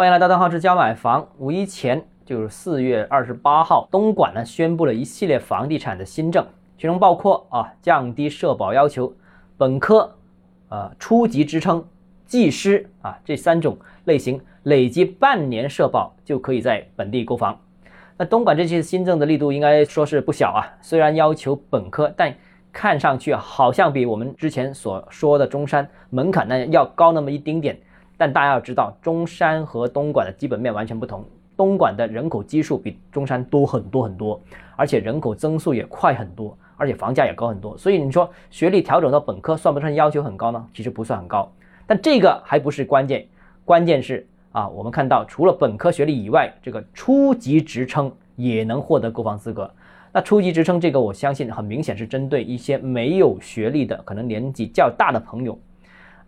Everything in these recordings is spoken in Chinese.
欢迎来到邓浩之家买房。五一前就是四月二十八号，东莞呢宣布了一系列房地产的新政，其中包括啊降低社保要求，本科、呃初级职称、技师啊这三种类型累计半年社保就可以在本地购房。那东莞这些新政的力度应该说是不小啊，虽然要求本科，但看上去好像比我们之前所说的中山门槛呢要高那么一丁点。但大家要知道，中山和东莞的基本面完全不同。东莞的人口基数比中山多很多很多，而且人口增速也快很多，而且房价也高很多。所以你说学历调整到本科算不算要求很高呢？其实不算很高。但这个还不是关键，关键是啊，我们看到除了本科学历以外，这个初级职称也能获得购房资格。那初级职称这个，我相信很明显是针对一些没有学历的，可能年纪较大的朋友。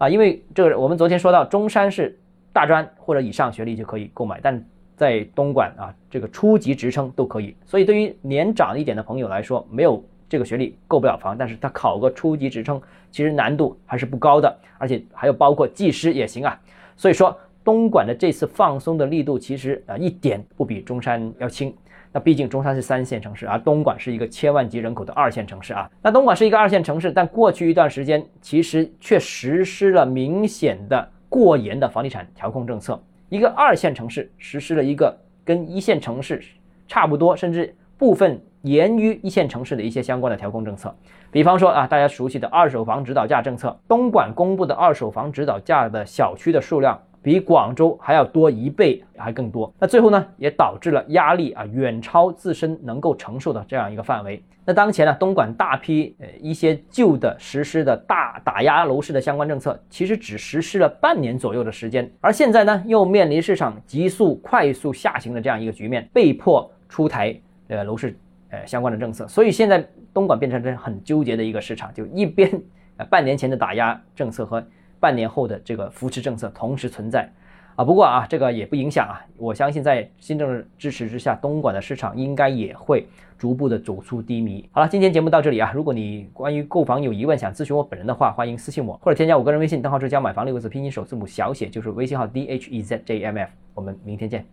啊，因为这个我们昨天说到，中山是大专或者以上学历就可以购买，但在东莞啊，这个初级职称都可以。所以对于年长一点的朋友来说，没有这个学历购不了房，但是他考个初级职称，其实难度还是不高的，而且还有包括技师也行啊。所以说，东莞的这次放松的力度其实啊一点不比中山要轻。那毕竟中山是三线城市，而东莞是一个千万级人口的二线城市啊。那东莞是一个二线城市，但过去一段时间其实却实施了明显的过严的房地产调控政策。一个二线城市实施了一个跟一线城市差不多，甚至部分严于一线城市的一些相关的调控政策。比方说啊，大家熟悉的二手房指导价政策，东莞公布的二手房指导价的小区的数量。比广州还要多一倍，还更多。那最后呢，也导致了压力啊远超自身能够承受的这样一个范围。那当前呢，东莞大批呃一些旧的实施的大打压楼市的相关政策，其实只实施了半年左右的时间，而现在呢，又面临市场急速快速下行的这样一个局面，被迫出台呃楼市呃相关的政策。所以现在东莞变成这很纠结的一个市场，就一边呃半年前的打压政策和。半年后的这个扶持政策同时存在，啊，不过啊，这个也不影响啊，我相信在新政的支持之下，东莞的市场应该也会逐步的走出低迷。好了，今天节目到这里啊，如果你关于购房有疑问，想咨询我本人的话，欢迎私信我或者添加我个人微信，账号是加买房六个字拼音首字母小写，就是微信号 d h e z j m f，我们明天见。